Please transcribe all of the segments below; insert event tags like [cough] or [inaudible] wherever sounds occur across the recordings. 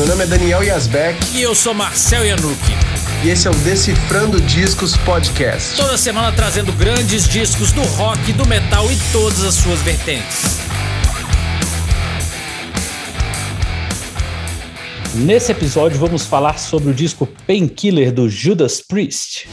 meu nome é Daniel Yazbek. E eu sou Marcel Yanuki. E esse é o Decifrando Discos Podcast. Toda semana trazendo grandes discos do rock, do metal e todas as suas vertentes. Nesse episódio vamos falar sobre o disco Painkiller do Judas Priest.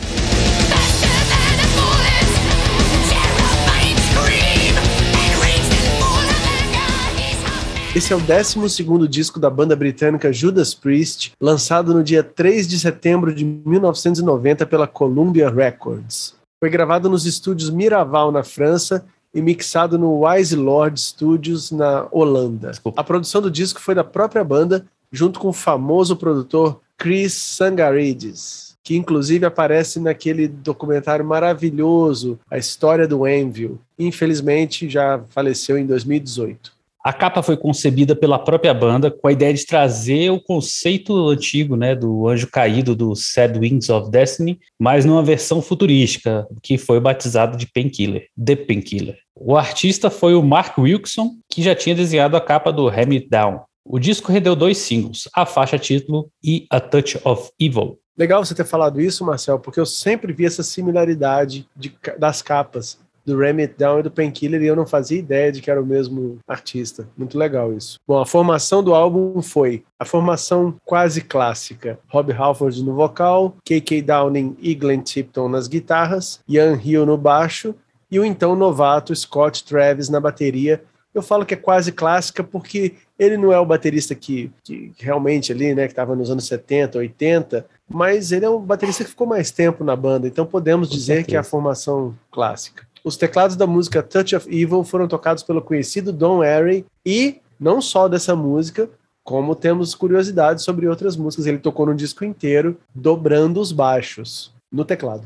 Esse é o 12 disco da banda britânica Judas Priest, lançado no dia 3 de setembro de 1990 pela Columbia Records. Foi gravado nos estúdios Miraval, na França, e mixado no Wise Lord Studios, na Holanda. A produção do disco foi da própria banda, junto com o famoso produtor Chris Sangarides, que inclusive aparece naquele documentário maravilhoso, A História do Anvil. Infelizmente, já faleceu em 2018. A capa foi concebida pela própria banda com a ideia de trazer o conceito antigo, né, do anjo caído do Sad Wings of Destiny, mas numa versão futurística, que foi batizado de Painkiller, The Painkiller. O artista foi o Mark Wilson, que já tinha desenhado a capa do Ham It Down. O disco rendeu dois singles, a faixa título e A Touch of Evil. Legal você ter falado isso, Marcel, porque eu sempre vi essa similaridade de, das capas do Ram It Down e do Painkiller e eu não fazia ideia de que era o mesmo artista. Muito legal isso. Bom, a formação do álbum foi a formação quase clássica. Rob Halford no vocal, KK Downing e Glenn Tipton nas guitarras, Ian Hill no baixo e o então novato Scott Travis na bateria. Eu falo que é quase clássica porque ele não é o baterista que, que realmente ali, né, que estava nos anos 70, 80, mas ele é um baterista que ficou mais tempo na banda, então podemos dizer que é a formação clássica. Os teclados da música Touch of Evil foram tocados pelo conhecido Don Airey e não só dessa música, como temos curiosidades sobre outras músicas. Ele tocou no disco inteiro, dobrando os baixos no teclado.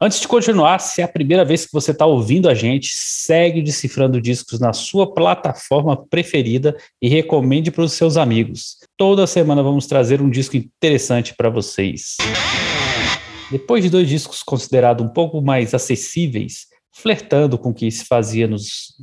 Antes de continuar, se é a primeira vez que você está ouvindo a gente, segue Decifrando Discos na sua plataforma preferida e recomende para os seus amigos. Toda semana vamos trazer um disco interessante para vocês. Depois de dois discos considerados um pouco mais acessíveis, flertando com o que se fazia nos.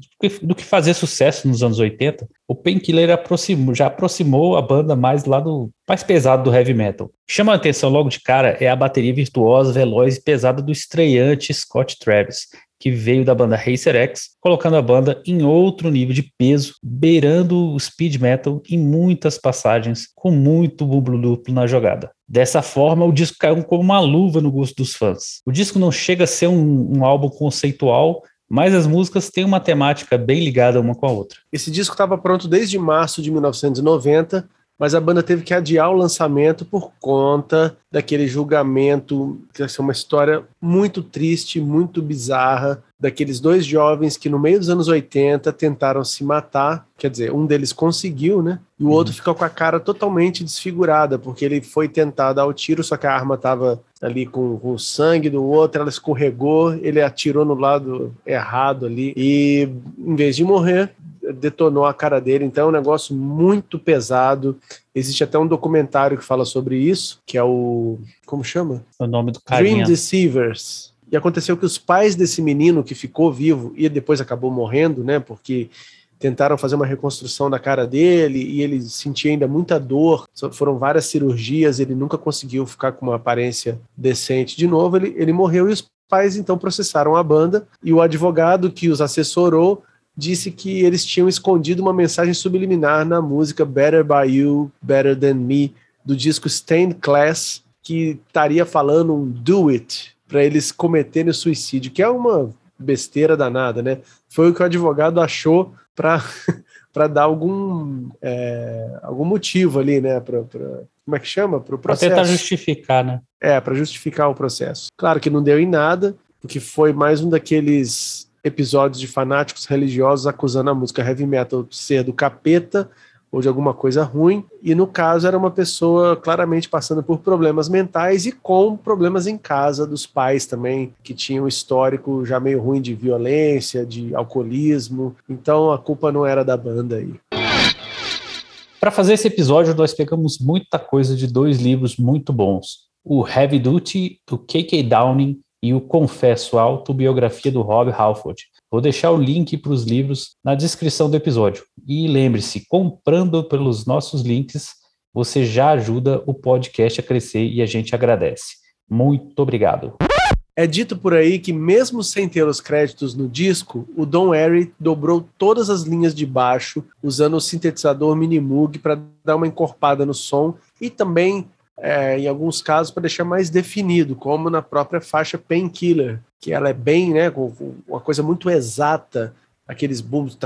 do que fazia sucesso nos anos 80, o Painkiller aproximou, já aproximou a banda mais do lado mais pesado do heavy metal. Chama a atenção logo de cara é a bateria virtuosa, veloz e pesada do estreante Scott Travis, que veio da banda Racer X, colocando a banda em outro nível de peso, beirando o speed metal em muitas passagens, com muito bublo duplo na jogada. Dessa forma, o disco caiu como uma luva no gosto dos fãs. O disco não chega a ser um, um álbum conceitual, mas as músicas têm uma temática bem ligada uma com a outra. Esse disco estava pronto desde março de 1990, mas a banda teve que adiar o lançamento por conta daquele julgamento, que ser uma história muito triste, muito bizarra, daqueles dois jovens que no meio dos anos 80 tentaram se matar, quer dizer, um deles conseguiu, né? E o uhum. outro ficou com a cara totalmente desfigurada, porque ele foi tentar dar o tiro, só que a arma estava ali com, com, o sangue do outro, ela escorregou, ele atirou no lado errado ali, e em vez de morrer, detonou a cara dele, então é um negócio muito pesado. Existe até um documentário que fala sobre isso, que é o. Como chama? O nome do carinha. Dream Deceivers. E aconteceu que os pais desse menino que ficou vivo e depois acabou morrendo, né? Porque tentaram fazer uma reconstrução da cara dele e ele sentia ainda muita dor. Foram várias cirurgias, ele nunca conseguiu ficar com uma aparência decente de novo. Ele, ele morreu e os pais então processaram a banda e o advogado que os assessorou disse que eles tinham escondido uma mensagem subliminar na música Better By You, Better Than Me, do disco Stained Class, que estaria falando um do it para eles cometerem o suicídio, que é uma besteira danada, né? Foi o que o advogado achou para [laughs] para dar algum é, algum motivo ali, né? Pra, pra como é que chama? Para o processo. Para tentar justificar, né? É, para justificar o processo. Claro que não deu em nada, porque foi mais um daqueles episódios de fanáticos religiosos acusando a música heavy metal de ser do capeta ou de alguma coisa ruim, e no caso era uma pessoa claramente passando por problemas mentais e com problemas em casa dos pais também, que tinham um histórico já meio ruim de violência, de alcoolismo, então a culpa não era da banda aí. Para fazer esse episódio, nós pegamos muita coisa de dois livros muito bons. O Heavy Duty, do K.K. Downing, e o Confesso, autobiografia do Rob Halford. Vou deixar o link para os livros na descrição do episódio. E lembre-se, comprando pelos nossos links, você já ajuda o podcast a crescer e a gente agradece. Muito obrigado. É dito por aí que, mesmo sem ter os créditos no disco, o Don Airy dobrou todas as linhas de baixo usando o sintetizador Minimoog para dar uma encorpada no som e também, é, em alguns casos, para deixar mais definido, como na própria faixa Painkiller, que ela é bem, né, uma coisa muito exata, aqueles booms,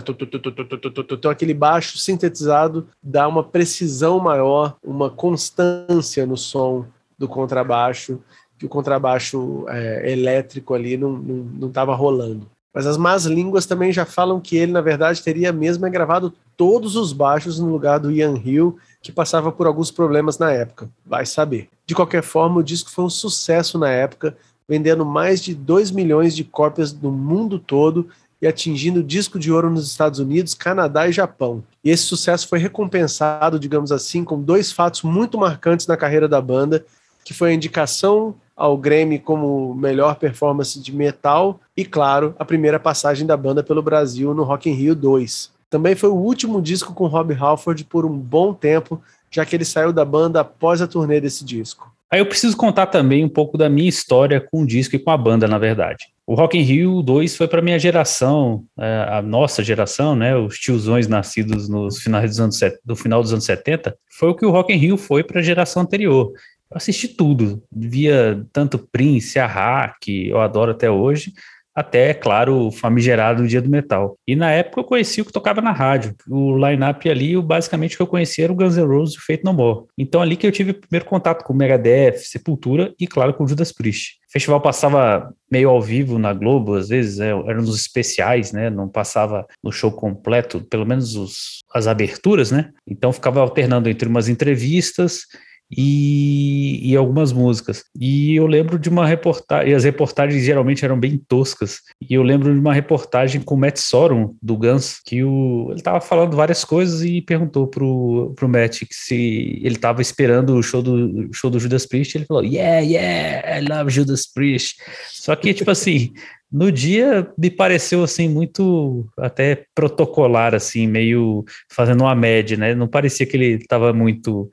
então aquele baixo sintetizado dá uma precisão maior, uma constância no som do contrabaixo que o contrabaixo é, elétrico ali não estava rolando. Mas as más línguas também já falam que ele, na verdade, teria mesmo gravado todos os baixos no lugar do Ian Hill, que passava por alguns problemas na época. Vai saber. De qualquer forma, o disco foi um sucesso na época, vendendo mais de 2 milhões de cópias no mundo todo e atingindo disco de ouro nos Estados Unidos, Canadá e Japão. E esse sucesso foi recompensado, digamos assim, com dois fatos muito marcantes na carreira da banda, que foi a indicação ao Grammy como melhor performance de metal e, claro, a primeira passagem da banda pelo Brasil no Rock in Rio 2. Também foi o último disco com Rob Halford por um bom tempo, já que ele saiu da banda após a turnê desse disco. Aí eu preciso contar também um pouco da minha história com o disco e com a banda, na verdade. O Rock in Rio 2 foi para minha geração, é, a nossa geração, né, os tiozões nascidos finais dos anos, do final dos anos 70, foi o que o Rock in Rio foi para a geração anterior. Eu assisti tudo, via tanto Prince, a que eu adoro até hoje, até, claro, o famigerado Dia do Metal. E na época eu conheci o que tocava na rádio. O line-up ali, basicamente, que eu conhecia era o Guns N' Roses e o Fate No More. Então ali que eu tive o primeiro contato com o Megadeth, Sepultura e, claro, com o Judas Priest. O festival passava meio ao vivo na Globo, às vezes, é, eram nos especiais, né? Não passava no show completo, pelo menos os, as aberturas, né? Então ficava alternando entre umas entrevistas e, e, algumas músicas. E eu lembro de uma reportagem, e as reportagens geralmente eram bem toscas. E eu lembro de uma reportagem com o Matt Sorum, do Guns, que o, ele estava falando várias coisas e perguntou pro, pro Matt se ele estava esperando o show do, show do Judas Priest. Ele falou: Yeah, yeah, I love Judas Priest. Só que, tipo assim. No dia me pareceu assim muito até protocolar assim, meio fazendo uma média, né? Não parecia que ele estava muito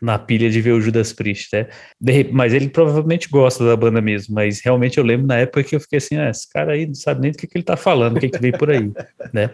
na pilha de ver o Judas Priest, né? Mas ele provavelmente gosta da banda mesmo, mas realmente eu lembro na época que eu fiquei assim, ah, esse cara aí não sabe nem do que, que ele tá falando, o que, que veio por aí, [laughs] né?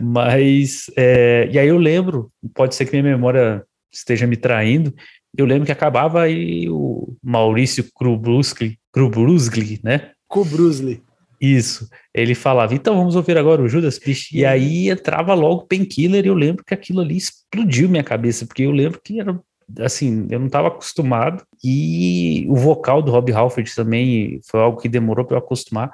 Mas, é, e aí eu lembro, pode ser que minha memória esteja me traindo, eu lembro que acabava aí o Maurício Krubrusli, Krubrusli, né? Krubrusli. Isso. Ele falava, então vamos ouvir agora o Judas Priest. E aí entrava logo Painkiller e eu lembro que aquilo ali explodiu minha cabeça, porque eu lembro que era assim, eu não estava acostumado. E o vocal do Rob Halford também foi algo que demorou para eu acostumar.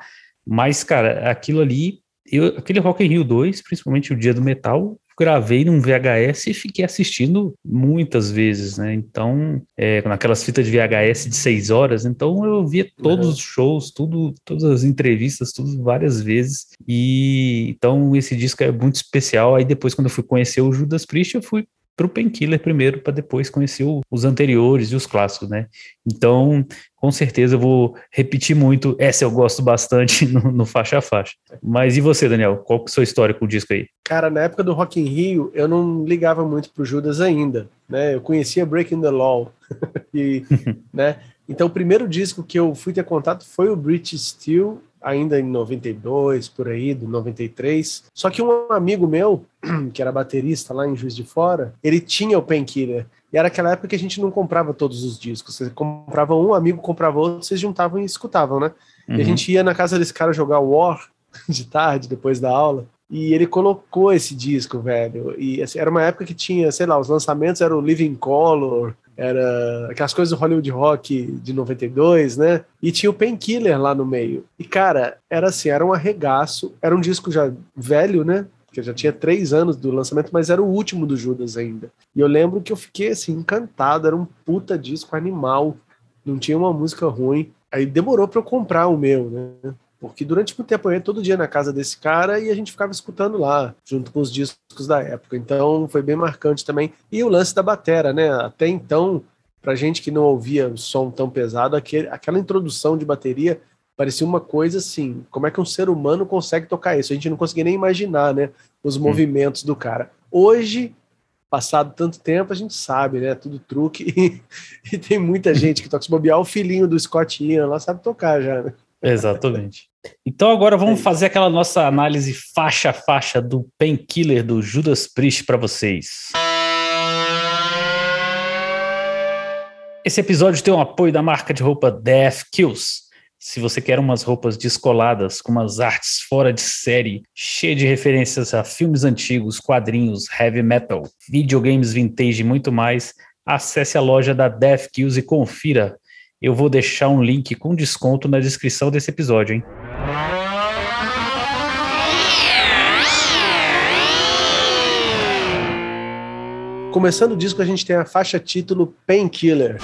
Mas, cara, aquilo ali, eu, aquele Rock in Rio 2, principalmente o dia do metal, gravei num VHS e fiquei assistindo muitas vezes, né? Então, é, naquelas fitas de VHS de seis horas, então eu via todos uhum. os shows, tudo, todas as entrevistas, tudo várias vezes. E então esse disco é muito especial. Aí depois, quando eu fui conhecer o Judas Priest, eu fui para o Painkiller primeiro, para depois conhecer o, os anteriores e os clássicos, né? Então, com certeza eu vou repetir muito. Essa eu gosto bastante [laughs] no, no faixa a faixa. Mas e você, Daniel? Qual que é a sua história com o disco aí? Cara, na época do Rock in Rio, eu não ligava muito pro Judas ainda, né? Eu conhecia Breaking the Law. [laughs] e, né? Então, o primeiro disco que eu fui ter contato foi o British Steel ainda em 92, por aí, do 93. Só que um amigo meu, [clears throat] que era baterista lá em Juiz de Fora, ele tinha o Painkiller. E era aquela época que a gente não comprava todos os discos. Você comprava um, amigo comprava outro, vocês juntavam e escutavam, né? Uhum. E a uhum. gente ia na casa desse cara jogar War [laughs] de tarde, depois da aula. E ele colocou esse disco, velho. E assim, era uma época que tinha, sei lá, os lançamentos eram o Living Color, era aquelas coisas do Hollywood Rock de 92, né? E tinha o Painkiller lá no meio. E, cara, era assim, era um arregaço, era um disco já velho, né? Que já tinha três anos do lançamento, mas era o último do Judas ainda. E eu lembro que eu fiquei assim, encantado, era um puta disco animal, não tinha uma música ruim. Aí demorou para eu comprar o meu, né? Porque durante muito tempo eu ia todo dia na casa desse cara e a gente ficava escutando lá, junto com os discos da época. Então foi bem marcante também. E o lance da batera, né? Até então, pra gente que não ouvia o som tão pesado, aquele, aquela introdução de bateria parecia uma coisa assim, como é que um ser humano consegue tocar isso? A gente não conseguia nem imaginar, né? Os hum. movimentos do cara. Hoje, passado tanto tempo, a gente sabe, né? Tudo truque. [laughs] E, e tem muita gente que toca. Se bobear, o filhinho do Scott Ian lá sabe tocar já, né? Exatamente. Então agora vamos é fazer aquela nossa análise faixa a faixa do Painkiller do Judas Priest para vocês. Esse episódio tem o apoio da marca de roupa Death Kills. Se você quer umas roupas descoladas, com umas artes fora de série, cheia de referências a filmes antigos, quadrinhos, heavy metal, videogames vintage e muito mais, acesse a loja da Death Kills e confira. Eu vou deixar um link com desconto na descrição desse episódio, hein? Começando o disco, a gente tem a faixa título Painkiller.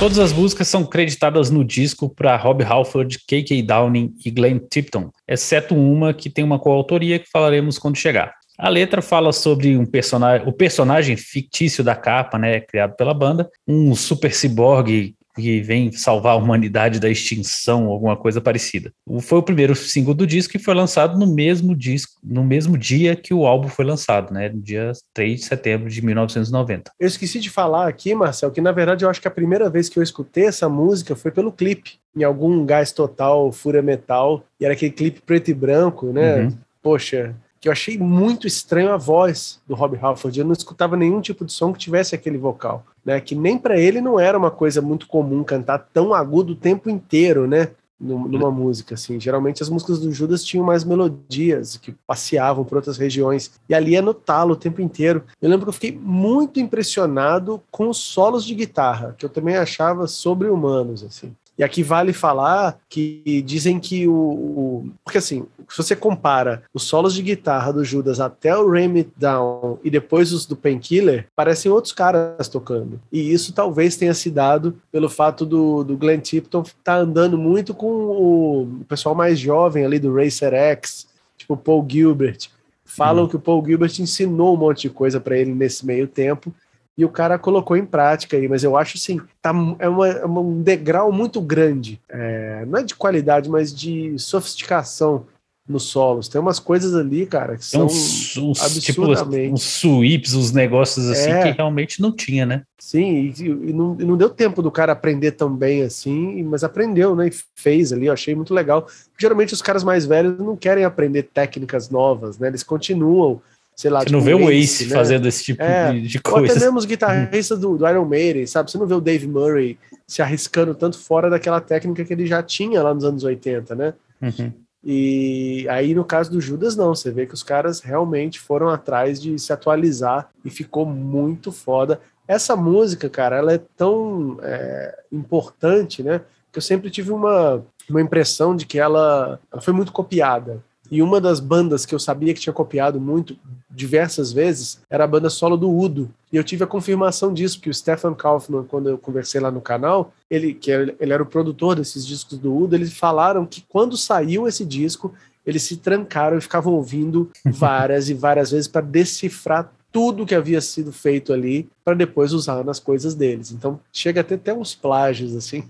Todas as músicas são creditadas no disco para Rob Halford, K.K. Downing e Glenn Tipton, exceto uma que tem uma coautoria que falaremos quando chegar. A letra fala sobre um personagem, o personagem fictício da capa, né, criado pela banda, um super ciborgue que vem salvar a humanidade da extinção, alguma coisa parecida. Foi o primeiro single do disco e foi lançado no mesmo disco, no mesmo dia que o álbum foi lançado, né? No dia 3 de setembro de 1990. Eu esqueci de falar aqui, Marcel, que na verdade eu acho que a primeira vez que eu escutei essa música foi pelo clipe, em algum gás total, fúria metal, e era aquele clipe preto e branco, né? Uhum. Poxa, que eu achei muito estranho a voz do Rob Halford. Eu não escutava nenhum tipo de som que tivesse aquele vocal, né? Que nem para ele não era uma coisa muito comum cantar tão agudo o tempo inteiro, né? Numa música assim. Geralmente as músicas do Judas tinham mais melodias que passeavam por outras regiões e ali é no talo o tempo inteiro. Eu lembro que eu fiquei muito impressionado com os solos de guitarra, que eu também achava sobre-humanos assim. E aqui vale falar que dizem que o, o, Porque assim, se você compara os solos de guitarra do Judas até o Ram It Down e depois os do Painkiller, parecem outros caras tocando. E isso talvez tenha se dado pelo fato do, do Glenn Tipton estar tá andando muito com o pessoal mais jovem ali do Racer X, tipo Paul Gilbert. Falam hum. que o Paul Gilbert ensinou um monte de coisa para ele nesse meio tempo e o cara colocou em prática aí, mas eu acho assim, tá, é, uma, é um degrau muito grande, é, não é de qualidade, mas de sofisticação nos solos. Tem umas coisas ali, cara, que são uns, uns, absurdamente... Tipo, uns sweeps, uns negócios assim é. que realmente não tinha, né? Sim, e, e, não, e, não, deu tempo do cara aprender tão bem assim, mas aprendeu, né? E fez ali, eu achei muito legal. Geralmente os caras mais velhos não querem aprender técnicas novas, né? Eles continuam sei lá. Você tipo, não vê o Ace, né? fazendo esse tipo é, de, de coisa. Ou até mesmo os guitarristas do, do, Iron Maiden, sabe? Você não vê o Dave Murray se arriscando tanto fora daquela técnica que ele já tinha lá nos anos 80, né? Uhum. E aí, no caso do Judas, não. Você vê que os caras realmente foram atrás de se atualizar e ficou muito foda. Essa música, cara, ela é tão é, importante, né? Que eu sempre tive uma, uma impressão de que ela, ela foi muito copiada. E uma das bandas que eu sabia que tinha copiado muito, diversas vezes, era a banda solo do Udo. E eu tive a confirmação disso, porque o Stefan Kaufmann, quando eu conversei lá no canal, ele, que ele era o produtor desses discos do Udo, eles falaram que quando saiu esse disco, eles se trancaram e ficavam ouvindo [laughs] várias e várias vezes para decifrar tudo que havia sido feito ali para depois usar nas coisas deles. Então chega até até uns plágios assim.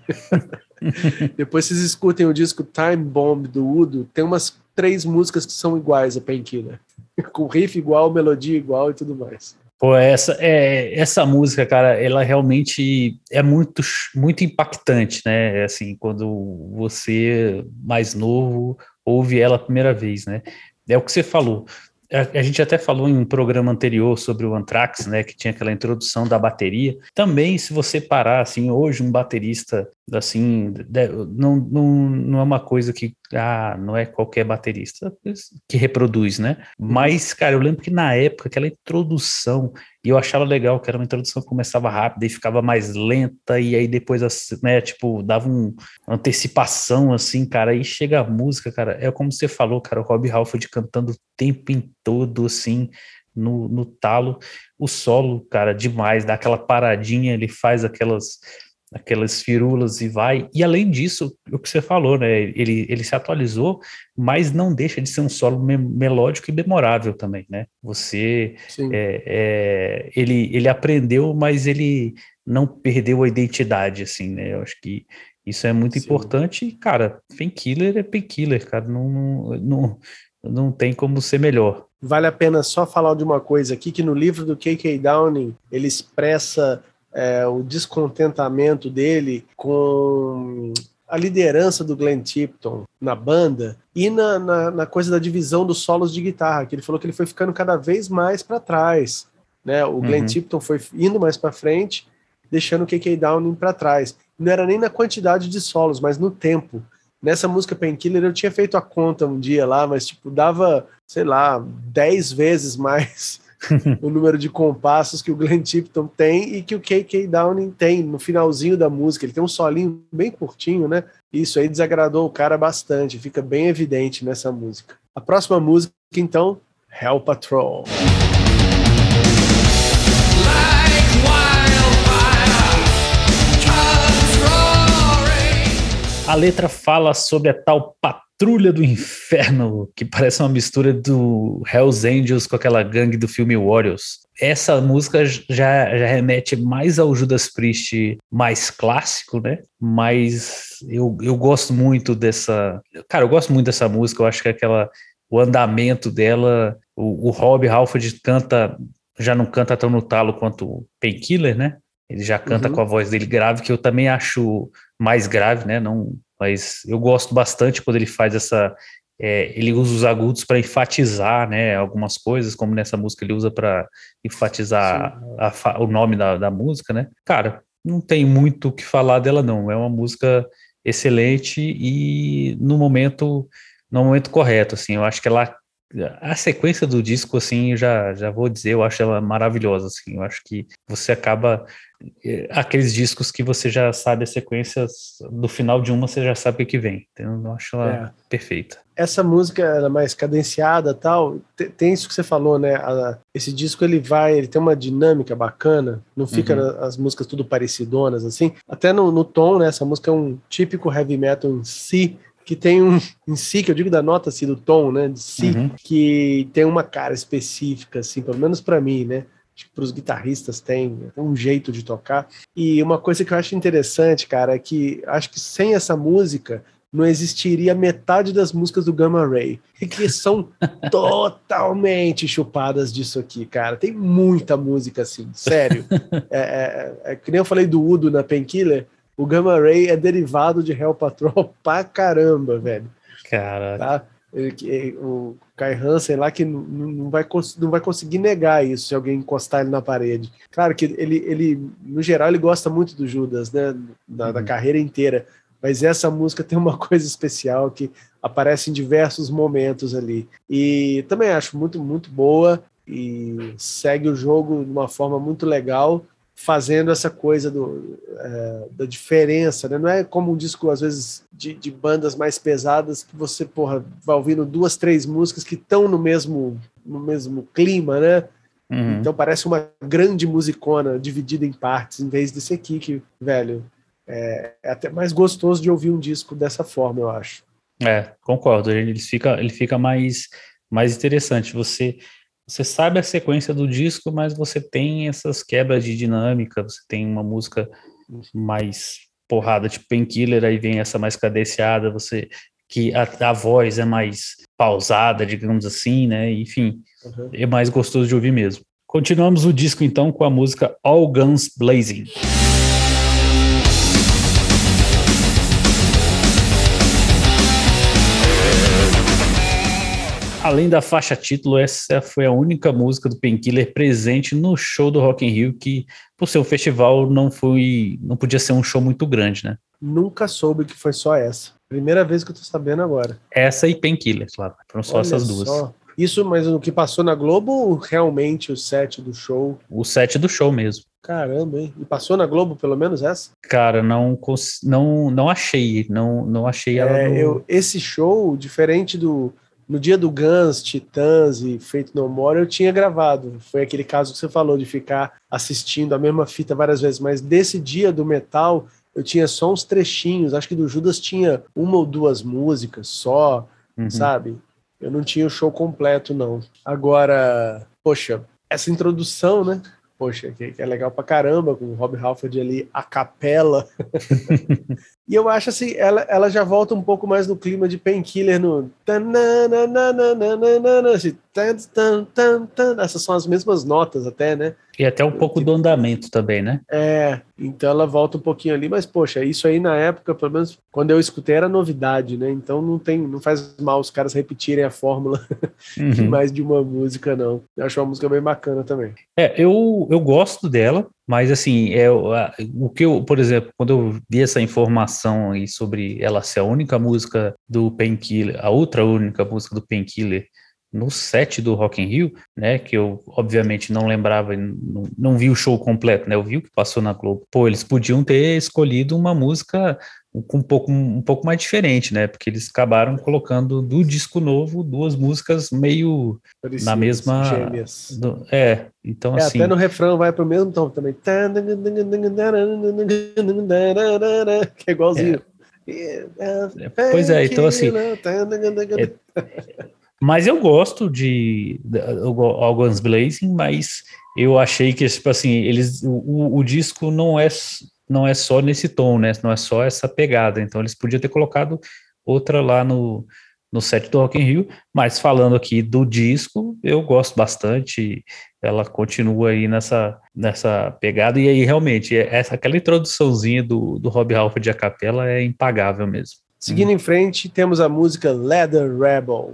[laughs] depois vocês escutem o disco Time Bomb do Udo, tem umas três músicas que são iguais a Painkiller. [laughs] Com riff igual, melodia igual e tudo mais. Pô, essa, é, essa música, cara, ela realmente é muito, muito impactante, né? Assim, quando você, mais novo, ouve ela a primeira vez, né? É o que você falou a, gente até falou em um programa anterior sobre o Anthrax, né, que tinha aquela introdução da bateria. Também, se você parar, assim, hoje um baterista, assim, não, não, não é uma coisa que, ah, não é qualquer baterista que reproduz, né? Mas, cara, eu lembro que na época, aquela introdução, e eu achava legal que era uma introdução que começava rápida e ficava mais lenta, e aí depois, né, tipo, dava um, uma antecipação, assim, cara, e chega a música, cara, é como você falou, cara, o Rob Halford cantando o tempo todo, assim, no, no talo, o solo, cara, demais, dá aquela paradinha, ele faz aquelas aquelas firulas e vai. E além disso, o que você falou, né? Ele, ele se atualizou, mas não deixa de ser um solo me melódico e memorável também, né? Você é, é, ele, ele aprendeu, mas ele não perdeu a identidade, assim, né? Eu acho que Isso é muito Sim. importante e, cara, Painkiller é Painkiller, cara, não, não, não tem como ser melhor. Vale a pena só falar de uma coisa aqui, que no livro do K.K. Downing, ele expressa é, o descontentamento dele com a liderança do Glenn Tipton na banda e na, na, na, coisa da divisão dos solos de guitarra, que ele falou que ele foi ficando cada vez mais para trás. Né? O Glenn uhum. Tipton foi indo mais para frente, deixando o KK Downing para trás. Não era nem na quantidade de solos, mas no tempo. Nessa música Painkiller eu tinha feito a conta um dia lá, mas tipo, dava, sei lá, 10 vezes mais [laughs] o número de compassos que o Glenn Tipton tem e que o KK Downing tem no finalzinho da música. Ele tem um solinho bem curtinho, né? Isso aí desagradou o cara bastante, fica bem evidente nessa música. A próxima música, então, Hell Patrol. A letra fala sobre a tal patrulha do inferno, que parece uma mistura do Hells Angels com aquela gangue do filme Warriors. Essa música já, já remete mais ao Judas Priest mais clássico, né? Mas eu, eu gosto muito dessa. Cara, eu gosto muito dessa música, eu acho que aquela. O andamento dela, o, o Rob Halford canta, já não canta tão no talo quanto o Painkiller, né? Ele já canta uhum. com a voz dele grave, que eu também acho mais grave, né? Não, mas eu gosto bastante quando ele faz essa. É, ele usa os agudos para enfatizar, né? Algumas coisas, como nessa música ele usa para enfatizar a, a, o nome da, da música, né? Cara, não tem muito o que falar dela, não. É uma música excelente e no momento no momento correto, assim. Eu acho que ela a sequência do disco, assim, já, já vou dizer, eu acho ela maravilhosa, assim, eu acho que você acaba, é, aqueles discos que você já sabe as sequências, do final de uma você já sabe o que vem, então eu acho ela é. perfeita. Essa música, ela é mais cadenciada tal, tem, tem isso que você falou, né, a, esse disco ele vai, ele tem uma dinâmica bacana, não fica uhum. as músicas tudo parecidonas, assim, até no, no tom, né, essa música é um típico heavy metal em si, que tem um em si, que eu digo da nota assim, do tom, né, de si, uhum. que tem uma cara específica, assim, pelo menos para mim, né, acho que para os guitarristas tem um jeito de tocar. E uma coisa que eu acho interessante, cara, é que acho que sem essa música não existiria metade das músicas do Gamma Ray, que são [laughs] totalmente chupadas disso aqui, cara. Tem muita música assim, sério. [laughs] É, é, é, que nem eu falei do Udo na Painkiller, o Gamma Ray é derivado de Hell Patrol [laughs] pra caramba, velho. Cara. Tá? O Kai Hansen lá que não, não, vai, não vai conseguir negar isso se alguém encostar ele na parede. Claro que ele, ele no geral, ele gosta muito do Judas, né? Da, uhum. da carreira inteira. Mas essa música tem uma [laughs] coisa especial que aparece em diversos momentos ali. E também acho muito, muito boa e segue o jogo de uma forma muito legal fazendo essa coisa do, é, da diferença, né? Não é como um disco, às vezes, de, de, bandas mais pesadas que você, porra, vai ouvindo duas, três músicas que estão no mesmo, no mesmo clima, né? Uhum. Então parece uma grande musicona dividida em partes, em vez desse aqui que, velho, é, é até mais gostoso de ouvir um disco dessa forma, eu acho. É, concordo. Ele fica, ele fica mais, mais interessante. Você você sabe a sequência do disco, mas você tem essas quebras de dinâmica, você tem uma música mais porrada, tipo Painkiller, aí vem essa mais cadenciada, você que a, a voz é mais pausada, digamos assim, né? Enfim, uhum. é mais gostoso de ouvir mesmo. Continuamos o disco então com a música All Guns Blazing. Além da faixa título, essa foi a única música do Painkiller presente no show do Rock in Rio, que por ser um festival não foi, não podia ser um show muito grande, né? Nunca soube que foi só essa. Primeira vez que eu tô sabendo agora. Essa e Painkiller, claro. Foram só Olha essas duas. Só. Isso, mas o que passou na Globo, realmente o set do show? O set do show mesmo. Caramba, hein? E passou na Globo pelo menos essa? Cara, não não não achei, não não achei ela. É, no... eu, esse show, diferente do no dia do Guns, Titãs e Feito No More, eu tinha gravado. Foi aquele caso que você falou de ficar assistindo a mesma fita várias vezes. Mas desse dia do metal, eu tinha só uns trechinhos. Acho que do Judas tinha uma ou duas músicas só, uhum. sabe? Eu não tinha o show completo, não. Agora, poxa, essa introdução, né? poxa, que, que, é legal pra caramba, com o Rob Halford ali a capela. [laughs] e eu acho assim, ela, ela já volta um pouco mais no clima de Painkiller no. Assim, essas são as mesmas notas até, né? E até um pouco do andamento também, né? É, então ela volta um pouquinho ali, mas poxa, isso aí na época, pelo menos quando eu escutei, era novidade, né? Então não tem, não faz mal os caras repetirem a fórmula [laughs] uhum. de mais de uma música, não. Eu acho uma música bem bacana também. É, eu, eu gosto dela, mas assim, é o que eu, por exemplo, quando eu vi essa informação aí sobre ela ser a única música do Painkiller, a outra única música do Painkiller no set do Rock in Rio, né, que eu obviamente não lembrava, não, não vi o show completo, né, eu vi o que passou na Globo. Pô, eles podiam ter escolhido uma música um pouco, um pouco mais diferente, né, porque eles acabaram colocando do disco novo duas músicas meio Parecidas, na mesma... Gêmeas. Do, é, então é, assim... Até no refrão vai pro mesmo tom também. Que é igualzinho. É. Pois é, então assim... É, mas eu gosto de, de Guns Blazing, mas eu achei que, tipo assim, eles, o, o, disco não é, não é só nesse tom, né? Não é só essa pegada. Então eles podiam ter colocado outra lá no, no set do Rock in Rio, mas falando aqui do disco, eu gosto bastante, ela continua aí nessa, nessa pegada, e aí realmente, essa, aquela introduçãozinha do, do Rob Halford a capela é impagável mesmo. Seguindo hum. em frente, temos a música Leather Rebel.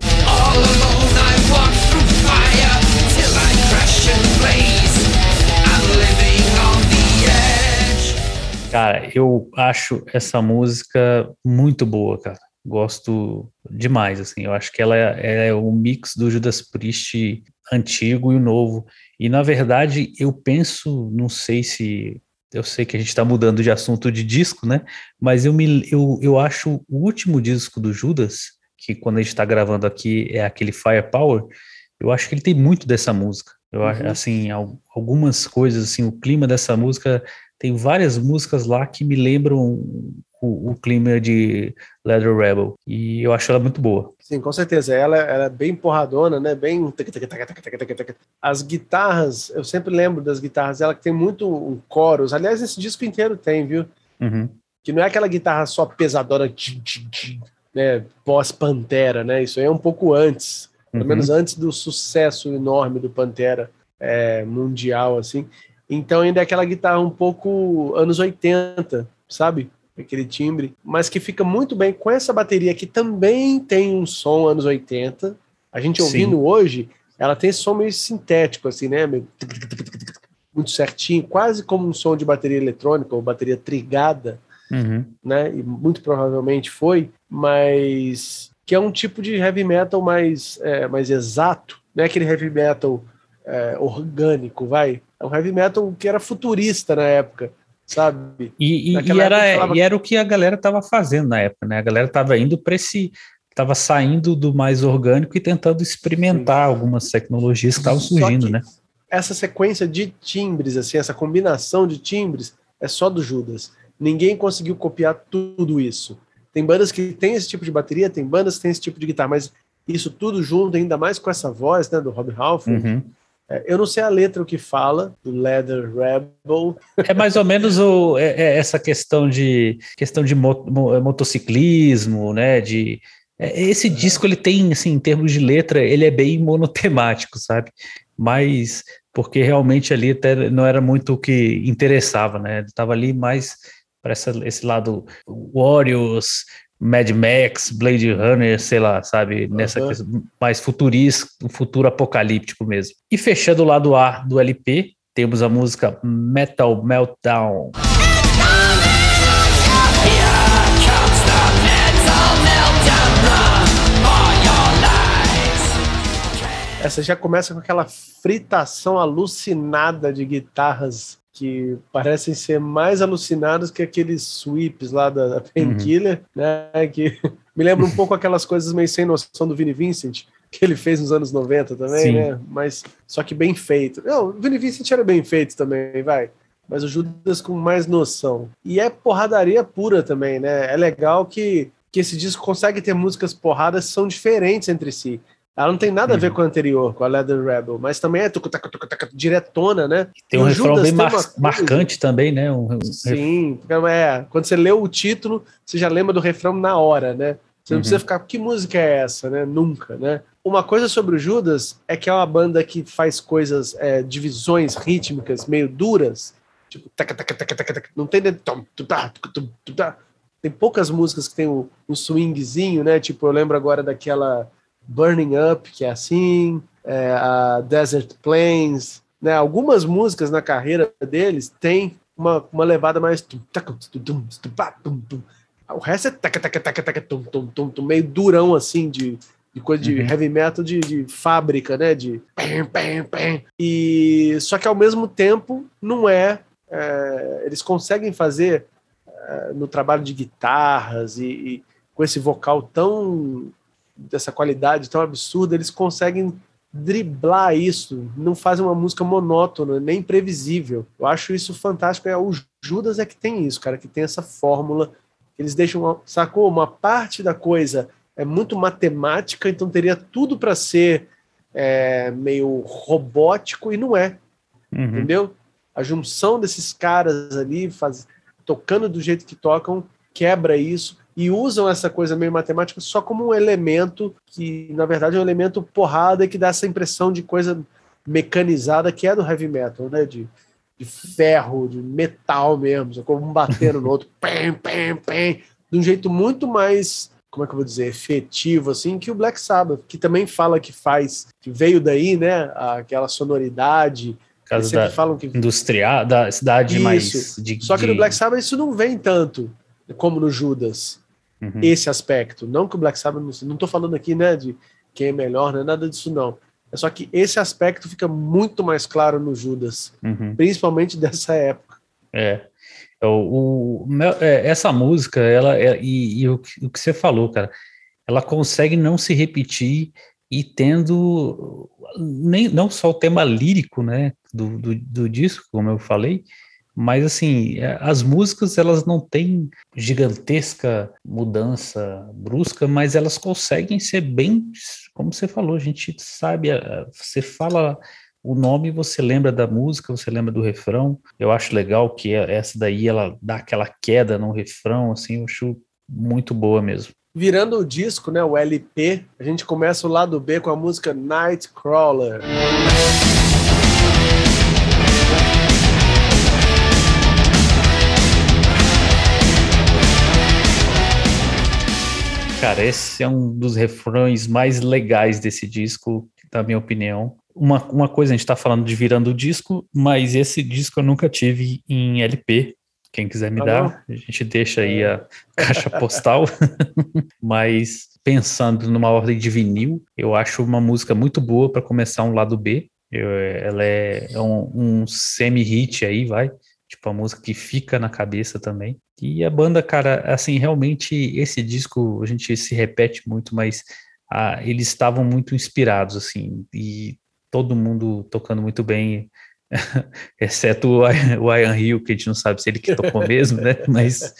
Cara, eu acho essa música muito boa, cara. Gosto demais, assim. Eu acho que ela é, é o mix do Judas Priest antigo e o novo. E na verdade, eu penso, não sei se eu sei que a gente está mudando de assunto de disco, né? Mas eu, me, eu, eu acho o último disco do Judas, que quando a gente está gravando aqui é aquele Firepower, eu acho que ele tem muito dessa música. Eu uhum. acho, assim, algumas coisas, assim, o clima dessa música, tem várias músicas lá que me lembram o, o, clima de Leather Rebel. E eu acho ela muito boa. Sim, com certeza. Ela, ela é bem porradona, né? Bem. As guitarras, eu sempre lembro das guitarras ela que tem muito um coros. Aliás, esse disco inteiro tem, viu? Uhum. Que não é aquela guitarra só pesadona, né? Pós-Pantera, né? Isso aí é um pouco antes. Pelo uhum. menos antes do sucesso enorme do Pantera é, mundial, assim. Então ainda é aquela guitarra um pouco anos 80, sabe? Aquele timbre, mas que fica muito bem com essa bateria que também tem um som anos 80. A gente ouvindo Sim. hoje, ela tem esse som meio sintético, assim, né? Muito certinho, quase como um som de bateria eletrônica ou bateria trigada, uhum. né? E muito provavelmente foi, mas que é um tipo de heavy metal mais, é, mais exato, não é aquele heavy metal é, orgânico, vai? É um heavy metal que era futurista na época sabe? E, e, e era, e era o que a galera estava fazendo na época, né? A galera estava indo para esse. Estava saindo do mais orgânico e tentando experimentar Sim. algumas tecnologias que estavam surgindo, né? Essa sequência de timbres, assim, essa combinação de timbres é só do Judas. Ninguém conseguiu copiar tudo isso. Tem bandas que tem esse tipo de bateria, tem bandas que tem esse tipo de guitarra, mas isso tudo junto, ainda mais com essa voz né, do Rob Halford, uhum. É, eu não sei a letra o que fala do Leather Rebel. É mais ou menos o, é, é essa questão de questão de mo, é, motociclismo, né? De é, esse disco ele tem assim em termos de letra ele é bem monotemático, sabe? Mas porque realmente ali até não era muito o que interessava, né? Ele estava ali mais para esse lado Warriors, Mad Max, Blade Runner, sei lá, sabe? Nessa uhum. mais futurista, futuro apocalíptico mesmo. E fechando o lado A do LP, temos a música Metal Meltdown. Essa já começa com aquela fritação alucinada de guitarras que parecem ser mais alucinados que aqueles sweeps lá da, da Painkiller, uhum. né? Que [laughs] me lembra um pouco aquelas coisas meio sem noção do Vini Vincent, que ele fez nos anos 90 também, Sim. né? Mas só que bem feito. Não, o Vini Vincent era bem feito também, vai. Mas o Judas com mais noção. E é porradaria pura também, né? É legal que, que esse disco consegue ter músicas porradas que são diferentes entre si. Ela não tem nada a ver uhum. com a anterior, com a Leather Rebel, mas também é tuc, tuc, tuc, diretona, né? Tem um refrão bem mar marcante também, né? Um, Sim, é. Quando você lê o título, você já lembra do refrão na hora, né? Você não uhum. precisa ficar, que música é essa, né? Nunca, né? Uma coisa sobre o Judas é que é uma banda que faz coisas, é, divisões rítmicas meio duras, tipo, taca, taca, taca, taca, taca, não tem tem poucas músicas que tem um, um swingzinho, né? Tipo, eu lembro agora daquela Burning Up, que é assim, é, a Desert Plains, né? Algumas músicas na carreira deles têm uma, uma levada mais o resto é taca, taca, taca, taca, tum, tum, tum, tum, meio durão, assim, de, de coisa de uhum. heavy metal de, de fábrica, né? De pam, pam, pam. E só que ao mesmo tempo não é. é eles conseguem fazer é, no trabalho de guitarras e, e, com esse vocal tão dessa qualidade tão absurda, eles conseguem driblar isso, não fazem uma música monótona, nem previsível. Eu acho isso fantástico. É o Judas é que tem isso, cara, que tem essa fórmula eles deixam, sacou? Uma parte da coisa é muito matemática, então teria tudo para ser é, meio robótico e não é. Uhum. Entendeu? A junção desses caras ali, faz, tocando do jeito que tocam, quebra isso e usam essa coisa meio matemática só como um elemento que, na verdade, é um elemento porrada que dá essa impressão de coisa mecanizada que é do heavy metal, né? De, de ferro, de metal mesmo, como um batendo no outro, [laughs] pem, pem, pem, de um jeito muito mais, como é que eu vou dizer, efetivo, assim, que o Black Sabbath, que também fala que faz, que veio daí, né, aquela sonoridade, Caso da falam que industrial, da cidade isso. mais de, Só que no Black Sabbath isso não vem tanto como no Judas. Uhum. Esse aspecto, não que o Black Sabbath não estou falando aqui, né, de quem é melhor, não é nada disso não. É só que esse aspecto fica muito mais claro no Judas, uhum. principalmente [laughs] dessa época. É. é o, o, é, essa música, ela é, e, e o, o, que você falou, cara, ela consegue não se repetir e tendo nem, não só o tema lírico, né, do, do, do disco, como eu falei, mas assim, é, as músicas elas não têm gigantesca mudança brusca, mas elas conseguem ser bem, como você falou, a gente sabe, você fala o nome, você lembra da música, você lembra do refrão. Eu acho legal que essa daí ela dá aquela queda no refrão, assim, eu acho muito boa mesmo. Virando o disco, né, o LP, a gente começa o lado B com a música Nightcrawler. Cara, esse é um dos refrões mais legais desse disco, na minha opinião. Uma, uma coisa, a gente tá falando de virando o disco, mas esse disco eu nunca tive em LP. Quem quiser me tá dar, a gente deixa aí a caixa postal. [laughs] mas pensando numa ordem de vinil, eu acho uma música muito boa para começar um lado B. Eu, ela é, é um, um semi-hit aí, vai. Tipo, a música que fica na cabeça também. E a banda, cara, assim, realmente esse disco a gente se repete muito, mas ah, eles estavam muito inspirados, assim, e todo mundo tocando muito bem, [laughs] exceto o Ian Hill, que a gente não sabe se ele que tocou mesmo, né? [laughs] Mas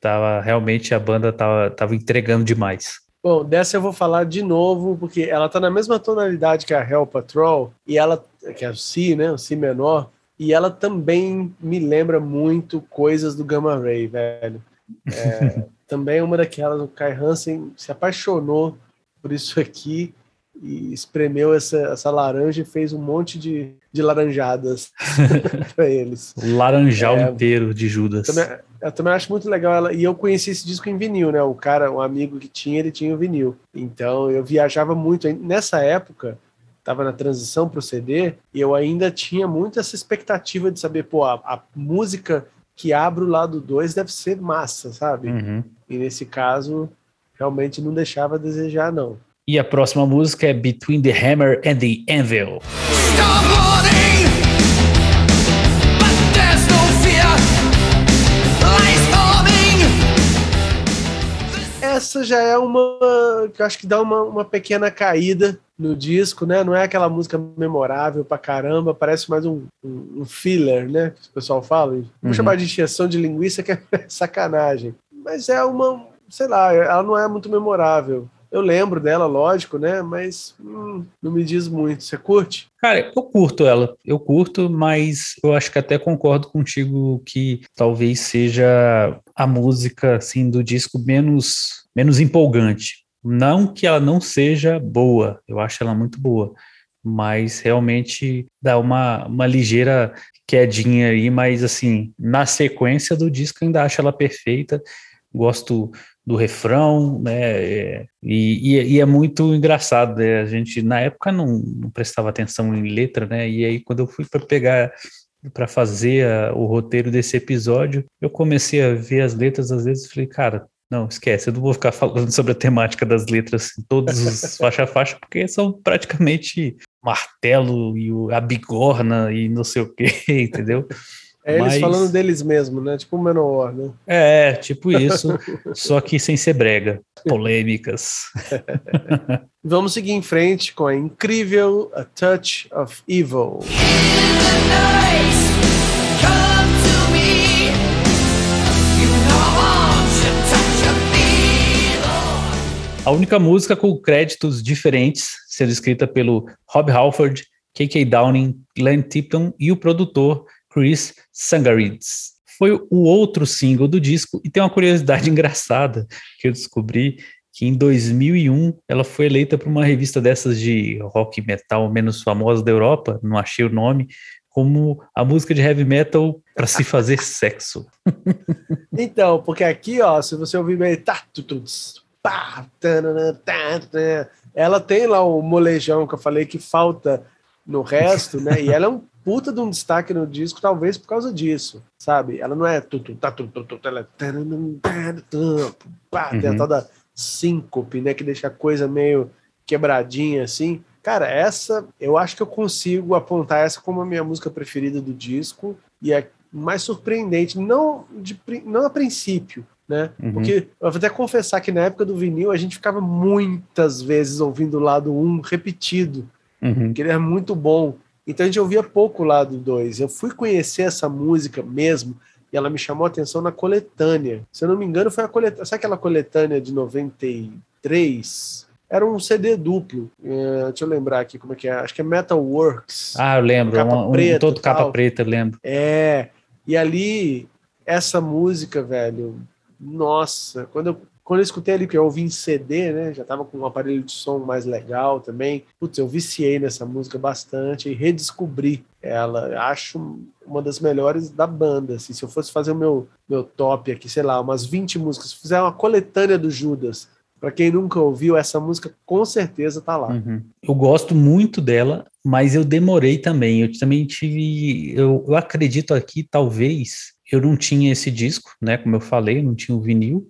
tava, realmente a banda tava, tava entregando demais. Bom, dessa eu vou falar de novo, porque ela tá na mesma tonalidade que a Hell Patrol, e ela, que é o Si, né? O Si menor, e ela também me lembra muito coisas do Gamma Ray, velho. É, [laughs] também é uma daquelas, o Kai Hansen se apaixonou por isso aqui e espremeu essa, essa laranja e fez um monte de, de laranjadas [laughs] para eles. O laranjal é, inteiro de Judas. Também, eu também acho muito legal ela. E eu conheci esse disco em vinil, né? O cara, um amigo que tinha, ele tinha o vinil. Então eu viajava muito. Nessa época, estava na transição para o CD, e eu ainda tinha muito essa expectativa de saber, pô, a, a música que abre o lado 2 deve ser massa, sabe? Uhum. E nesse caso, realmente não deixava a desejar, não. E a próxima música é Between the Hammer and the Anvil. Essa já é uma que eu acho que dá uma, uma pequena caída no disco, né? Não é aquela música memorável pra caramba, parece mais um, um, um filler, né? Que o pessoal fala. Vamos uhum. chamar de injeção de linguiça, que é [laughs] sacanagem. Mas é uma, sei lá, ela não é muito memorável. Eu lembro dela, lógico, né? Mas hum, não me diz muito. Você curte? Cara, eu curto ela, eu curto, mas eu acho que até concordo contigo que talvez seja a música assim do disco menos menos empolgante. Não que ela não seja boa, eu acho ela muito boa, mas realmente dá uma, uma ligeira quedinha aí, mas assim, na sequência do disco ainda acho ela perfeita. Gosto do refrão, né? É, e, e, e, é muito engraçado, né? A gente na época não, não, prestava atenção em letra, né? E aí quando eu fui para pegar para fazer a, o roteiro desse episódio, eu comecei a ver as letras às vezes e falei, cara, não, esquece, eu não vou ficar falando sobre a temática das letras em todos os [laughs] faixa a faixa, porque são praticamente martelo e a bigorna e não sei o que, [laughs] entendeu? É eles Mas... falando deles mesmo, né? Tipo o Menor, né? É, tipo isso, [laughs] só que sem ser brega. Polêmicas. [laughs] Vamos seguir em frente com a incrível A Touch of Evil. A única música com créditos diferentes, sendo escrita pelo Rob Halford, K.K. Downing, Glenn Tipton e o produtor Chris Sangarides. Foi o outro single do disco e tem uma curiosidade [laughs] engraçada que eu descobri que em 2001 ela foi eleita por uma revista dessas de rock metal menos famosa da Europa, não achei o nome, como a música de heavy metal para se fazer [laughs] sexo. Então, porque aqui, ó, se você ouvir bem, tá, pá, ela tem lá o molejão que eu falei que falta no resto, né? E ela é um puta de um destaque no disco, talvez por causa disso, sabe? Ela não é tá ela é pá, tem a tal da síncope, né? Que deixa a coisa meio quebradinha assim. Cara, essa eu acho que eu consigo apontar essa como a minha música preferida do disco e é mais surpreendente, não, de, não a princípio, né? Uhum. Porque eu vou até confessar que na época do vinil a gente ficava muitas vezes ouvindo o lado 1 um repetido, uhum. que ele é muito bom. Então a gente ouvia pouco o lado 2. Eu fui conhecer essa música mesmo e ela me chamou a atenção na coletânea. Se eu não me engano, foi a coletânea. Sabe aquela coletânea de 93? Era um CD duplo. É, deixa eu lembrar aqui como é que é. Acho que é Metal Works. Ah, eu lembro. Capa um, preta, todo capa preta, lembro. É. E ali, essa música, velho, nossa, quando eu, quando eu escutei ali, que eu ouvi em CD, né? Já tava com um aparelho de som mais legal também. Putz, eu viciei nessa música bastante e redescobri ela. Acho uma das melhores da banda. Assim, se eu fosse fazer o meu, meu top aqui, sei lá, umas 20 músicas, se fizer uma coletânea do Judas, para quem nunca ouviu, essa música com certeza tá lá. Uhum. Eu gosto muito dela, mas eu demorei também. Eu também tive. Eu, eu acredito aqui, talvez, eu não tinha esse disco, né? Como eu falei, não tinha o vinil.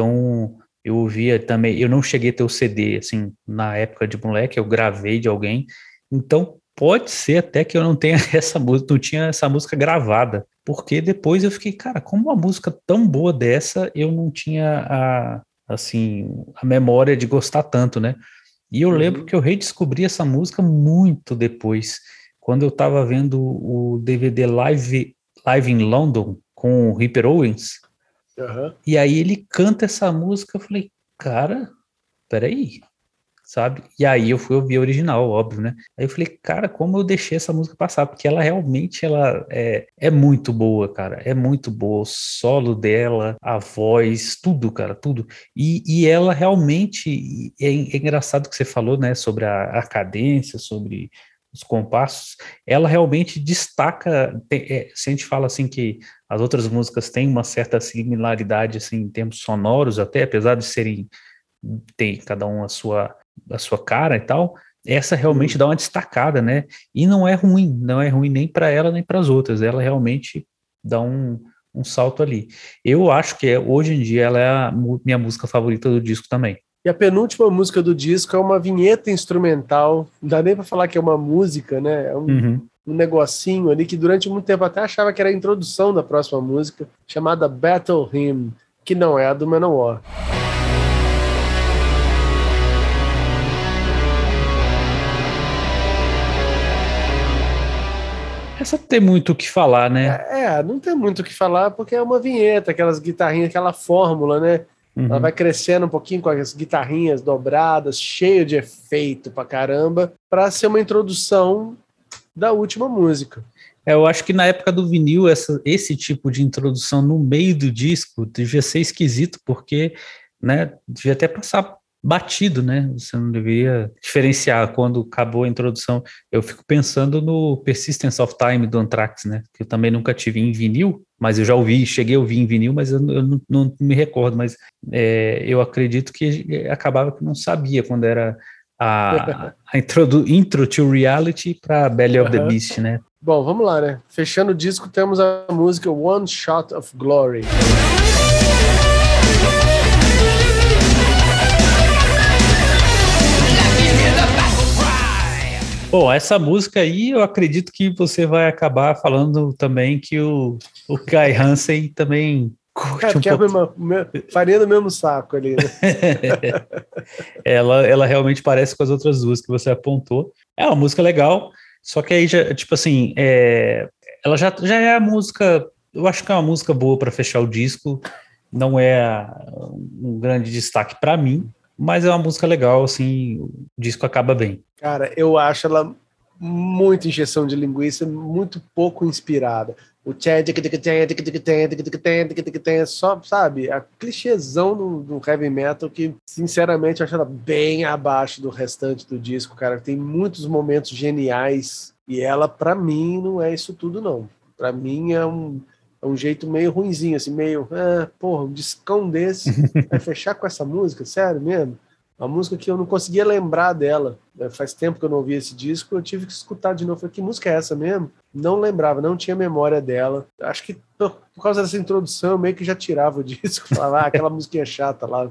Então eu ouvia também. Eu não cheguei a ter o CD, assim, na época de moleque, eu gravei de alguém. Então pode ser até que eu não tenha [laughs] essa música, não tinha essa música gravada. Porque depois eu fiquei, cara, como uma música tão boa dessa, eu não tinha a, assim, a memória de gostar tanto, né? E eu uhum. lembro que eu redescobri essa música muito depois, quando eu estava vendo o DVD Live Live in London com o Ripper Owens. Uhum. E aí ele canta essa música, eu falei, cara, peraí, sabe? E aí eu fui ouvir a original, óbvio, né? Aí eu falei, cara, como eu deixei essa música passar? Porque ela realmente ela é, é muito boa, cara. É muito boa. O solo dela, a voz, tudo, cara, tudo. E, e ela realmente é, é engraçado que você falou, né? Sobre a, a cadência, sobre os compassos, ela realmente destaca, é, se a gente fala assim que as outras músicas têm uma certa similaridade assim em termos sonoros até, apesar de serem tem cada um a sua a sua cara e tal, essa realmente dá uma destacada, né? E não é ruim, não é ruim nem para ela nem para as outras, ela realmente dá um, um salto ali. Eu acho que é, hoje em dia ela é a minha música favorita do disco também. E a penúltima música do disco é uma vinheta instrumental. Não dá nem para falar que é uma música, né? É um, uhum. um negocinho ali que durante muito tempo até achava que era a introdução da próxima música, chamada Battle Hymn, que não é a do Manowar. Essa tem muito o que falar, né? É, é, não tem muito o que falar porque é uma vinheta, aquelas guitarrinhas, aquela fórmula, né? Uhum. Ela vai crescendo um pouquinho com as guitarrinhas dobradas, cheio de efeito pra caramba, para ser uma introdução da última música. É, eu acho que na época do vinil, essa, esse tipo de introdução no meio do disco devia ser esquisito, porque né, devia até passar batido, né? Você não deveria diferenciar quando acabou a introdução. Eu fico pensando no Persistence of Time do Anthrax, né? Que eu também nunca tive em vinil, mas eu já ouvi, cheguei a ouvir em vinil, mas eu, eu não, não, me recordo. Mas é, eu acredito que acabava que não sabia quando era a, a introdu, intro to reality para Belly of the Beast, né? Bom, vamos lá, né? Fechando o disco, temos a música One Shot of Glory. Bom, essa música aí eu acredito que você vai acabar falando também que o, o Kai Hansen também curte é, um é pouco. Mesma, farinha do mesmo saco ali, né? [laughs] ela, ela realmente parece com as outras duas que você apontou. É uma música legal, só que aí já, tipo assim, é, ela já, já é a música, eu acho que é uma música boa para fechar o disco, não é um grande destaque para mim, mas é uma música legal, assim, o disco acaba bem. Cara, eu acho ela muito injeção de linguiça, muito pouco inspirada. O é só, sabe, a clichêzão do, do, heavy metal que, sinceramente, eu acho ela bem abaixo do restante do disco, cara. Tem muitos momentos geniais e ela, para mim, não é isso tudo, não. Para mim é um, é um jeito meio ruinzinho, assim, meio, ah, porra, um discão desse, [laughs] vai fechar com essa música, sério mesmo? Uma música que eu não conseguia lembrar dela. É, faz tempo que eu não ouvi esse disco, eu tive que escutar de novo. Falei, que música é essa mesmo? Não lembrava, não tinha memória dela. Acho que por causa dessa introdução, eu meio que já tirava o [laughs] disco, falava, ah, aquela musiquinha chata lá.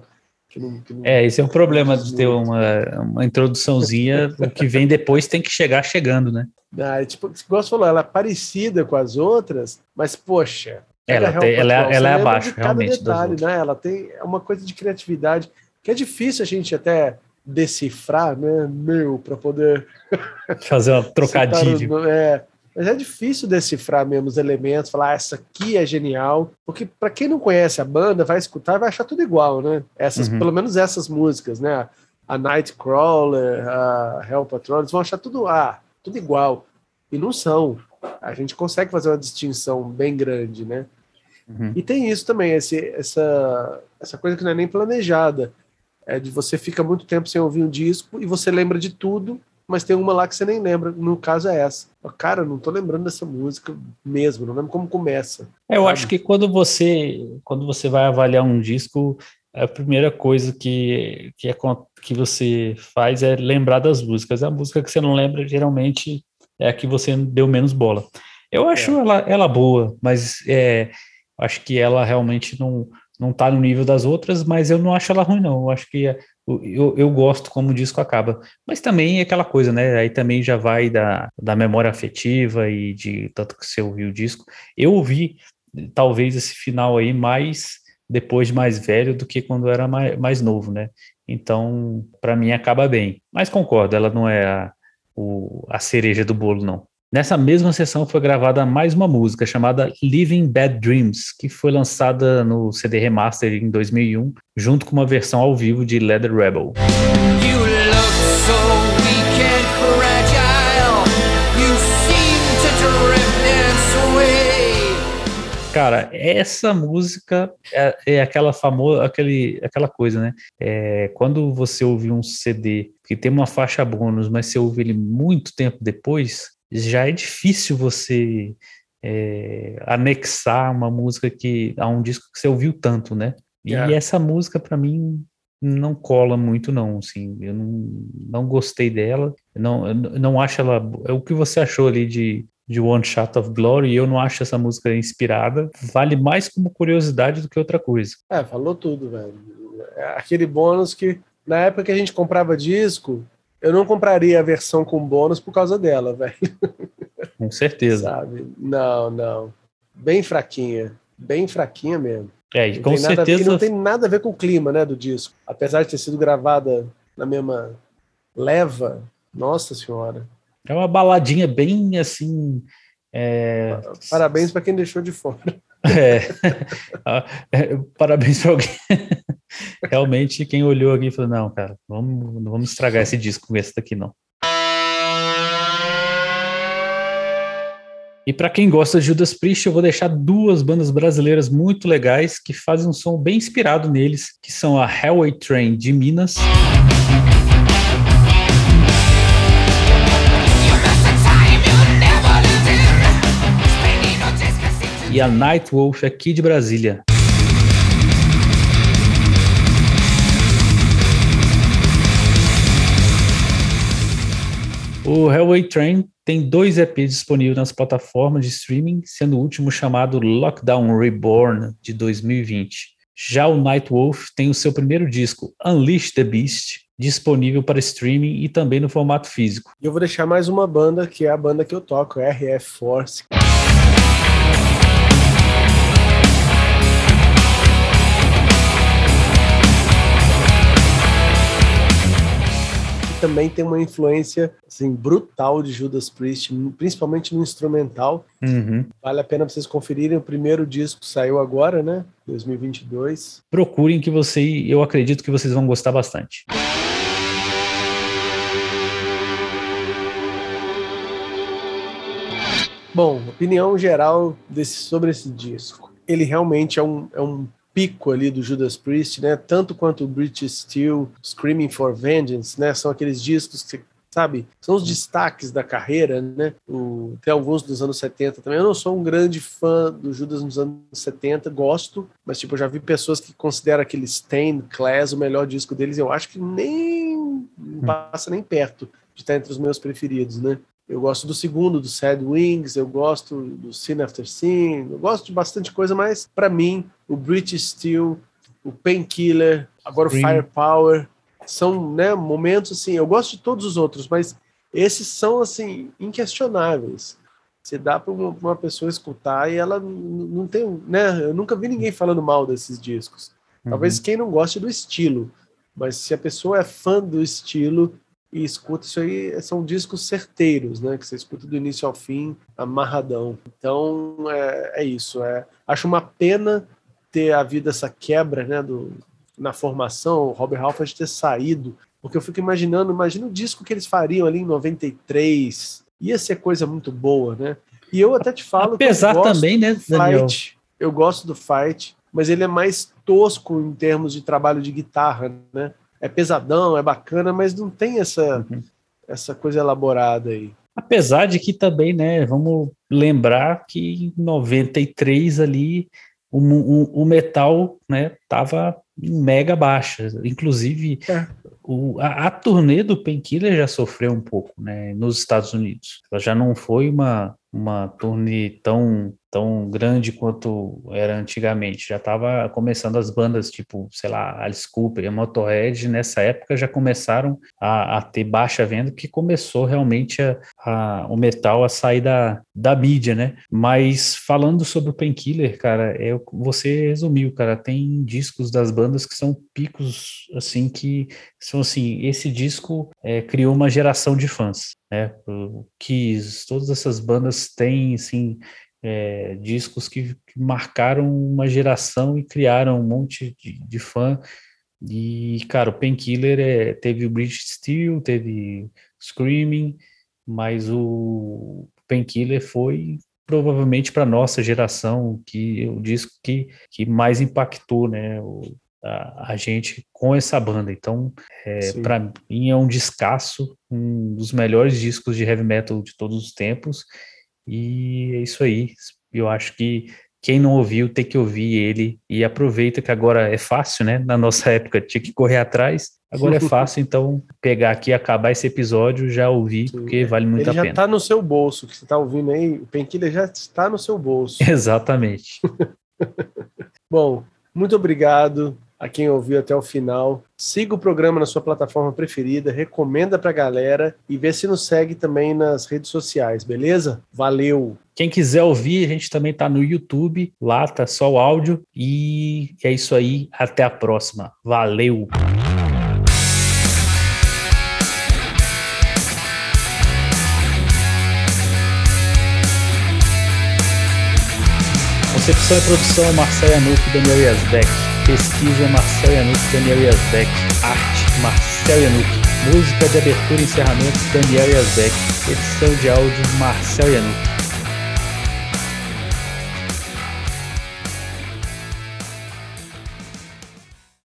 Que não, que não, é, esse é um problema de ter uma, uma introduçãozinha, o que vem depois tem que chegar chegando, né? Ah, tipo, igual você falou, ela é parecida com as outras, mas, poxa. Ela, tem, ela, é, ela é abaixo, de realmente. Detalhe, né? Ela tem uma coisa de criatividade que é difícil a gente até decifrar, né, meu, para poder fazer uma [laughs] trocadilho. Os, é, mas é difícil decifrar mesmo os elementos, falar ah, essa aqui é genial, porque para quem não conhece a banda, vai escutar e vai achar tudo igual, né? Essas, uhum. pelo menos essas músicas, né? A Nightcrawler, a Hell Patrol, eles vão achar tudo ah, tudo igual. E não são. A gente consegue fazer uma distinção bem grande, né? Uhum. E tem isso também, esse, essa, essa coisa que não é nem planejada. É de você fica muito tempo sem ouvir um disco e você lembra de tudo, mas tem uma lá que você nem lembra. No caso é essa. Cara, não tô lembrando dessa música mesmo, não lembro como começa. É, eu acho que quando você quando você vai avaliar um disco, a primeira coisa que, que, é, que você faz é lembrar das músicas. A música que você não lembra, geralmente, é a que você deu menos bola. Eu acho é. ela, ela boa, mas é, acho que ela realmente não, não tá no nível das outras, mas eu não acho ela ruim, não. Eu acho que eu, eu gosto como o disco acaba. Mas também é aquela coisa, né? Aí também já vai da, da memória afetiva e de tanto que você ouviu o disco. Eu ouvi, talvez, esse final aí mais depois de mais velho do que quando era mais, mais novo, né? Então, para mim, acaba bem. Mas concordo, ela não é a, o, a cereja do bolo, não. Nessa mesma sessão foi gravada mais uma música chamada Living Bad Dreams, que foi lançada no CD Remaster em 2001, junto com uma versão ao vivo de Leather Rebel. Cara, essa música é, é aquela famosa, aquele, aquela coisa, né? É, quando você ouve um CD que tem uma faixa bônus, mas você ouve ele muito tempo depois, já é difícil você é, anexar uma música que a um disco que você ouviu tanto, né? E yeah. essa música para mim não cola muito não, assim, eu não, não gostei dela, não não acho ela é o que você achou ali de de One Shot of Glory, eu não acho essa música inspirada, vale mais como curiosidade do que outra coisa. É, falou tudo, velho. É aquele bônus que na época que a gente comprava disco, eu não compraria a versão com bônus por causa dela, velho. Com certeza. Sabe? Não, não. Bem fraquinha. Bem fraquinha mesmo. É, e com certeza. e não tem nada a ver com o clima, né, do disco. Apesar de ter sido gravada na mesma leva, nossa senhora. É uma baladinha bem assim. É... Parabéns para quem deixou de fora. É. [laughs] é parabéns para alguém. [laughs] realmente quem olhou aqui falou, não, cara, vamos, não vamos estragar esse disco com esse daqui, não. E para quem gosta de Judas Priest, eu vou deixar duas bandas brasileiras muito legais que fazem um som bem inspirado neles, que são a Hellway Train de Minas. E a Nightwolf aqui de Brasília. O Hellway Train tem dois EPs disponíveis nas plataformas de streaming, sendo o último chamado Lockdown Reborn, de 2020. Já o Nightwolf tem o seu primeiro disco, Unleash the Beast, disponível para streaming e também no formato físico. Eu vou deixar mais uma banda, que é a banda que eu toco, RF Force. Também tem uma influência assim, brutal de Judas Priest, principalmente no instrumental. Uhum. Vale a pena vocês conferirem. O primeiro disco saiu agora, né? 2022. Procurem que você, eu acredito que vocês vão gostar bastante. Bom, opinião geral desse, sobre esse disco. Ele realmente é um, é um pico ali do Judas Priest, né? Tanto quanto o British Steel, Screaming for Vengeance, né? São aqueles discos que sabe? São os destaques da carreira, né? O, tem alguns dos anos 70 também. Eu não sou um grande fã do Judas nos anos 70, gosto, mas tipo, eu já vi pessoas que consideram aquele Stain, Class o melhor disco deles. Eu acho que nem passa nem perto de estar entre os meus preferidos, né? Eu gosto do segundo, do Sad Wings, eu gosto do Sin After Sin, eu gosto de bastante coisa, mas para mim, o British Steel, o Painkiller, agora o Firepower, são né, momentos assim. Eu gosto de todos os outros, mas esses são assim inquestionáveis. Você dá para uma, uma, pessoa escutar e ela não tem, né? Eu nunca vi ninguém falando mal desses discos. Talvez uhum. quem não goste do estilo, mas se a pessoa é fã do estilo, e escuta isso aí, são discos certeiros, né? Que você escuta do início ao fim, amarradão. Então é, é isso. É, acho uma pena ter havido essa quebra, né? Do, na formação, o Robert Halford ter saído, porque eu fico imaginando, imagina o disco que eles fariam ali em 93, ia ser coisa muito boa, né? E eu até te falo Apesar que também, né, Daniel? Fight, eu gosto do Fight, mas ele é mais tosco em termos de trabalho de guitarra, né? É pesadão, é bacana, mas não tem essa, uhum. essa coisa elaborada aí. Apesar de que também, né, vamos lembrar que em 93 ali o, o, o metal, né, tava em mega baixa. Inclusive, é. o, a, a, turnê do Painkiller já sofreu um pouco, né, nos Estados Unidos. Ela já não foi uma, uma turnê tão tão grande quanto era antigamente. Já estava começando as bandas tipo, sei lá, Alice Cooper e Motorhead, nessa época já começaram a, a ter baixa venda, que começou realmente a, a, o metal a sair da, da mídia, né? Mas falando sobre o Painkiller, cara, é, você resumiu, cara, tem discos das bandas que são picos, assim, que são assim, esse disco é, criou uma geração de fãs, né? O Kiss, todas essas bandas têm, assim, é, discos que, que, marcaram uma geração e criaram um monte de, de fã. E, cara, o Painkiller é, teve o Bridge Steel, teve Screaming, mas o Painkiller foi provavelmente para nossa geração que o disco que, que mais impactou, né, o, a, a, gente com essa banda. Então, é, para mim é um descasso, um dos melhores discos de heavy metal de todos os tempos e é isso aí. Eu acho que quem não ouviu tem que ouvir ele e aproveita que agora é fácil, né? Na nossa [laughs] época tinha que correr atrás, agora é [laughs] fácil, então pegar aqui, acabar esse episódio, já ouvir, porque vale muito ele a pena. já está no seu bolso, que você está ouvindo aí, o Painkiller já está no seu bolso. Exatamente. [laughs] Bom, muito obrigado a quem ouviu até o final. Siga o programa na sua plataforma preferida, recomenda pra galera e vê se nos segue também nas redes sociais, beleza? Valeu! Quem quiser ouvir, a gente também tá no YouTube, lá tá só o áudio. E é isso aí, até a próxima. Valeu! Concepção e produção Marcelo Anuc e Daniel Yazbek. Pesquisa Marcel Yanuk, Daniel Yazbek. Arte Marcel Yanuk. Música de abertura e encerramento Daniel Yazbek. Edição de áudio Marcel Yanuk.